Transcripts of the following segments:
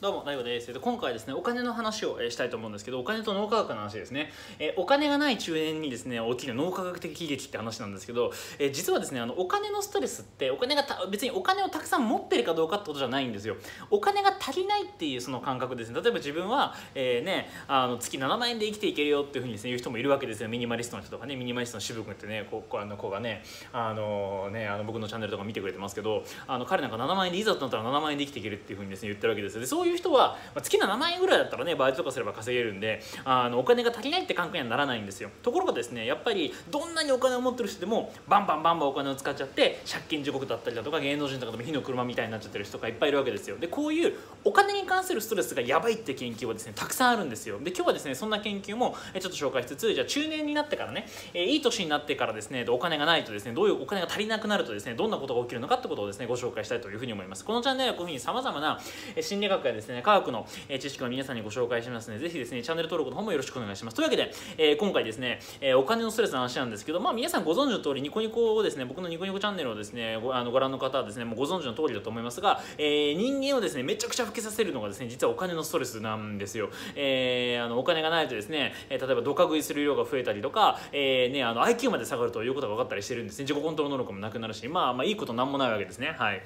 どうも、大悟です。今回ですね、お金の話をしたいと思うんですけど、お金と脳科学の話ですね。えお金がない中年にですね、起きる脳科学的悲劇って話なんですけど、え実はですね、あのお金のストレスって、お金が別にお金をたくさん持ってるかどうかってことじゃないんですよ。お金が足りないっていうその感覚ですね。例えば自分は、えー、ね、あの月7万円で生きていけるよっていうふうにです、ね、言う人もいるわけですよ。ミニマリストの人とかね、ミニマリストの渋君ってね、こうあの子がね、あのね、あの僕のチャンネルとか見てくれてますけど、あの彼なんか7万円でいざとなったら7万円で生きていけるっていうふうにですね、言ってるわけですよ。でそういう人は、まあ月7万円ぐらいだったらねバイトとかすれば稼げるんであのお金が足りないって感覚にはならないんですよ。ところがですねやっぱりどんなにお金を持ってる人でもバンバンバンバンお金を使っちゃって借金地獄だったりだとか芸能人とかでも火の車みたいになっちゃってる人がいっぱいいるわけですよ。でこういうお金に関するストレスがやばいって研究はですねたくさんあるんですよ。で今日はですねそんな研究もちょっと紹介しつつじゃあ中年になってからね、えいい年になってからですねお金がないとですねどういうお金が足りなくなるとですねどんなことが起きるのかってことをですねご紹介したいというふうに思います。このチャンネルはこういうふうにさまざまな心理学やですね科学の知識を皆さんにご紹介しますのでぜひですねチャンネル登録の方もよろしくお願いします。というわけで、えー、今回ですね、えー、お金のストレスの話なんですけどまあ皆さんご存知の通りニコニコをですね僕のニコニコチャンネルをですねごあのご覧の方はですねもうご存知の通りだと思いますが、えー、人間をですねめちゃくちゃ老けさせるのがですね実はお金のストレスなんですよ、えー、あのお金がないとですね、例えばドカ食いする量が増えたりとか、えーね、あの IQ まで下がるということが分かったりしてるんですね。自己コントロール能力もなくなるしまあまあいいことなんもないわけですね。はい。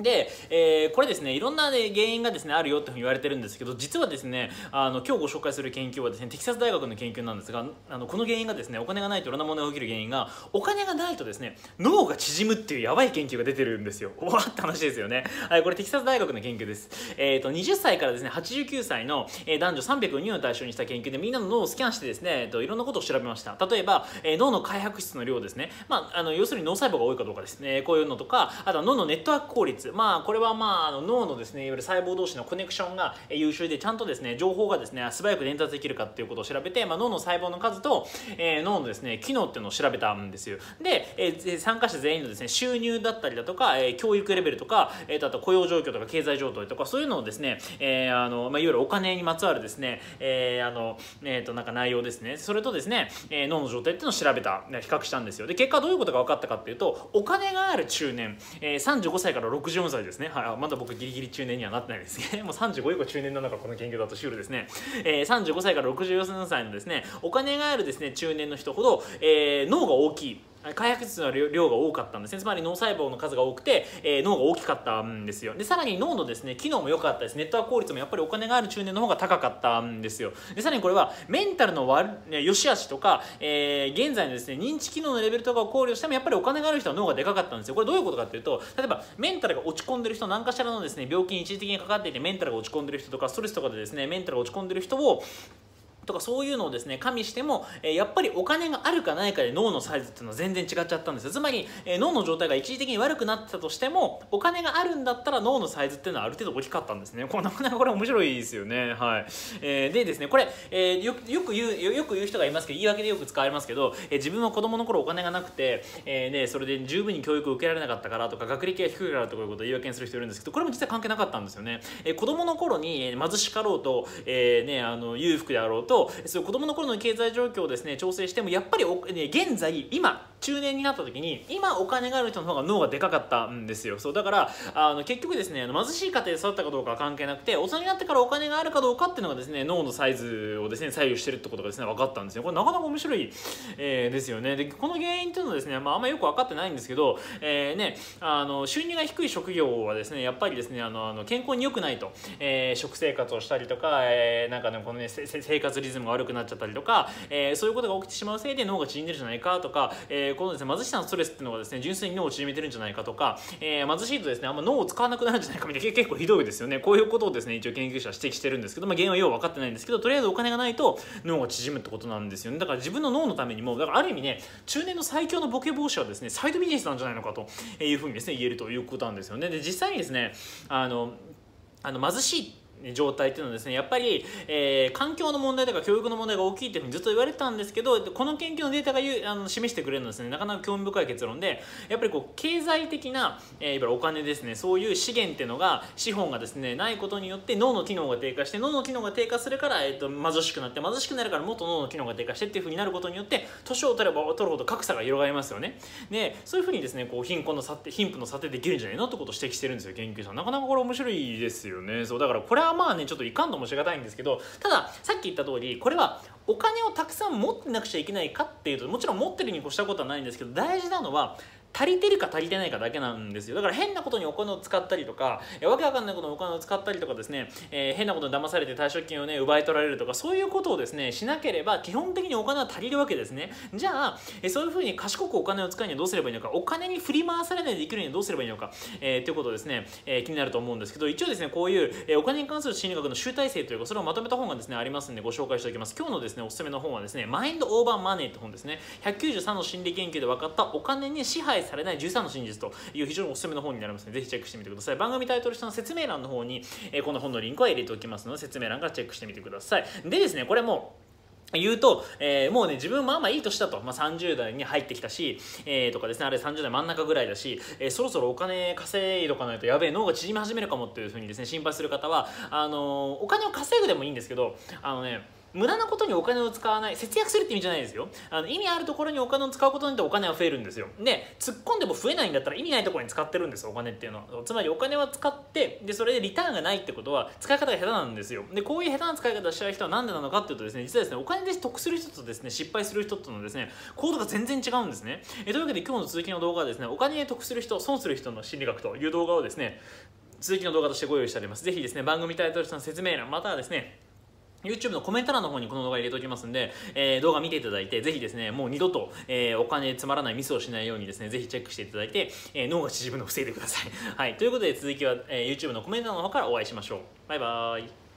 で、えー、これですねいろんな、ね、原因がですねあるよって言われてるんですけど実はですねあの今日ご紹介する研究はですねテキサス大学の研究なんですがあのこの原因がですねお金がないといろんなものが起きる原因がお金がないとですね脳が縮むっていうやばい研究が出てるんですよ。わって話ですよね。はいこれテキサス大学の研究です。えっ、ー、と20歳からですね89歳の、えー、男女302人を対象にした研究でみんなの脳をスキャンしてですね、えーと、いろんなことを調べました。例えば、えー、脳の開白質の量ですね。まああの要するに脳細胞が多いかどうかですね。こういうのとかあとは脳のネットワーク効率。まあこれはまああ、の脳のですねいわゆる細胞同士のコネクションが優秀でちゃんとですね情報がですね素早く伝達できるかっていうことを調べて、まあ、脳の細胞の数と、えー、脳のですね機能っていうのを調べたんですよ。で、えー、参加者全員のですね収入だったりだとか、えー、教育レベルとか、えー、あと雇用状況とか経済状態とかそういうのをですね、えーあのまあ、いわゆるお金にまつわるですね、えー、あのえー、となんか内容ですね。それとですね、えー、脳の状態っていうのを調べた。比較したんですよ。で結果どういうことが分かったかっていうとお金がある中年、えー、35歳から64歳ですね、はい、まだ僕ギリギリ中年にはなってないですね。もう35以降中年なんだかこの研究だとシュールですね、えー、35歳から64歳のですねお金があるですね中年の人ほど、えー、脳が大きい。開発質の量が多かったんですね。つまり脳細胞の数が多くて、えー、脳が大きかったんですよ。でさらに脳のですね機能も良かったです。ネットワーク効率もやっぱりお金がある中年の方が高かったんですよ。でさらにこれはメンタルの悪良し悪しとか、えー、現在のですね認知機能のレベルとかを考慮してもやっぱりお金がある人は脳がでかかったんですよ。これどういうことかっていうと例えばメンタルが落ち込んでる人何かしらのですね病気に一時的にかかっていてメンタルが落ち込んでる人とかストレスとかでですねメンタルが落ち込んでる人をとかそういうのをですね加味しても、えやっぱりお金があるかないかで脳のサイズっていうのは全然違っちゃったんですよ。つまり、え脳の状態が一時的に悪くなってたとしてもお金があるんだったら脳のサイズっていうのはある程度大きかったんですね。これなかなかこれ面白いですよね。はい、えー、でですねこれ、えー、よよく言うよく言う人がいますけど言い訳でよく使われますけど、え自分は子供の頃お金がなくて、えーね、それで十分に教育を受けられなかったからとか学歴が低いからとかいうことを言い訳にする人いるんですけどこれも実は関係なかったんですよね、えー、子供の頃に貧しかろうと、えーね、あの裕福であろうとそう子供の頃の経済状況をですね調整してもやっぱり、現在今中年になった時に今お金がある人の方が脳がでかかったんですよ。そうだからあの結局ですね貧しい家庭で育ったかどうかは関係なくて大人になってからお金があるかどうかっていうのがですね脳のサイズをですね左右してるってことがですね分かったんですよ。これなかなか面白い、えー、ですよね。でこの原因っていうのはですね、まあ、あんまよく分かってないんですけど、えーね、あの収入が低い職業はですねやっぱりですねあのあの健康に良くないと、えー、食生活をしたりとか、えー、なんかねこのね生活リズムが悪くなっちゃったりとか、えー、そういうことが起きてしまうせいで脳が縮んでるじゃないかとか、えー、このですね貧しさのストレスっていうのがですね純粋に脳を縮めてるんじゃないかとか、えー、貧しいとですねあんま脳を使わなくなるんじゃないかみたいな結構ひどいですよね。こういうことをですね一応研究者は指摘してるんですけど、まあ、原因はよう分かってないんですけどとりあえずお金がないと脳が縮むってことなんですよね。だから自分の脳のためにもだからある意味ね中年の最強のボケ防止はですねサイドビジネスなんじゃないのかというふうにですね言えるということなんですよね。で実際にですねあのあの貧しい状態っていうのはですねやっぱり、えー、環境の問題とか教育の問題が大きいっていうふうにずっと言われてたんですけどこの研究のデータがあの示してくれるのはですねなかなか興味深い結論でやっぱりこう経済的な、えー、いわゆるお金ですねそういう資源っていうのが資本がですねないことによって脳の機能が低下して脳の機能が低下するから、えーと、貧しくなって貧しくなるからもっと脳の機能が低下してっていうふうになることによって年を取れば取るほど格差が広がりますよね。でそういうふうにですねこう貧困の差って貧富の差ってできるんじゃないのってことを指摘してるんですよ研究者なかなかこれ面白いですよね。そうだからこれはまあねちょっといかんともしがたいんですけどたださっき言った通りこれはお金をたくさん持ってなくちゃいけないかっていうともちろん持ってるに越したことはないんですけど大事なのは足りてるか足りてないかだけなんですよ。だから変なことにお金を使ったりとかわけわかんないことにお金を使ったりとかですね、えー、変なことに騙されて退職金をね奪い取られるとかそういうことをですねしなければ基本的にお金は足りるわけですね。じゃあ、えー、そういうふうに賢くお金を使うにはどうすればいいのかお金に振り回されないでできるにはどうすればいいのか、えー、ということですね、えー、気になると思うんですけど一応ですねこういう、えー、お金に関する心理学の集大成というかそれをまとめた本がですねありますんでご紹介しておきます。今日のですねおすすめの本はですねマインドオーバーマネーって本ですね。193の心理研究で分かったお金に支配されない13の心理実という非常におすすめの本になりますのでぜひチェックしてみてください。番組タイトル下の説明欄の方に、えこの本のリンクは入れておきますので説明欄からチェックしてみてください。でですねこれも言うと、えー、もうね自分まあんまいい年だと、まあ、30代に入ってきたし、えー、とかですね。あれ30代真ん中ぐらいだし、えー、そろそろお金稼いどかないとやべえ脳が縮み始めるかもっていうふうにですね心配する方はあのお金を稼ぐでもいいんですけどあのね無駄なことにお金を使わない節約するって意味じゃないですよ。あの意味あるところにお金を使うことによってお金は増えるんですよ。で突っ込んでも増えないんだったら意味ないところに使ってるんですお金っていうのは。つまりお金は使ってでそれでリターンがないってことは使い方が下手なんですよ。でこういう下手な使い方をしちゃう人は何でなのかっていうとですね実はですねお金で得する人とですね失敗する人とのですね行動が全然違うんですね。えというわけで今日の続きの動画はですねお金で得する人損する人の心理学という動画をですね続きの動画としてご用意しております。ぜひですね番組タイトルの説明欄またはですね YouTube のコメント欄の方にこの動画入れておきますんで、えー、動画見ていただいて、ぜひですね、もう二度と、えー、お金つまらないミスをしないようにですね、ぜひチェックしていただいて、えー、脳が縮むのを防いでください。はい。ということで続きは、えー、YouTube のコメント欄の方からお会いしましょう。バイバーイ。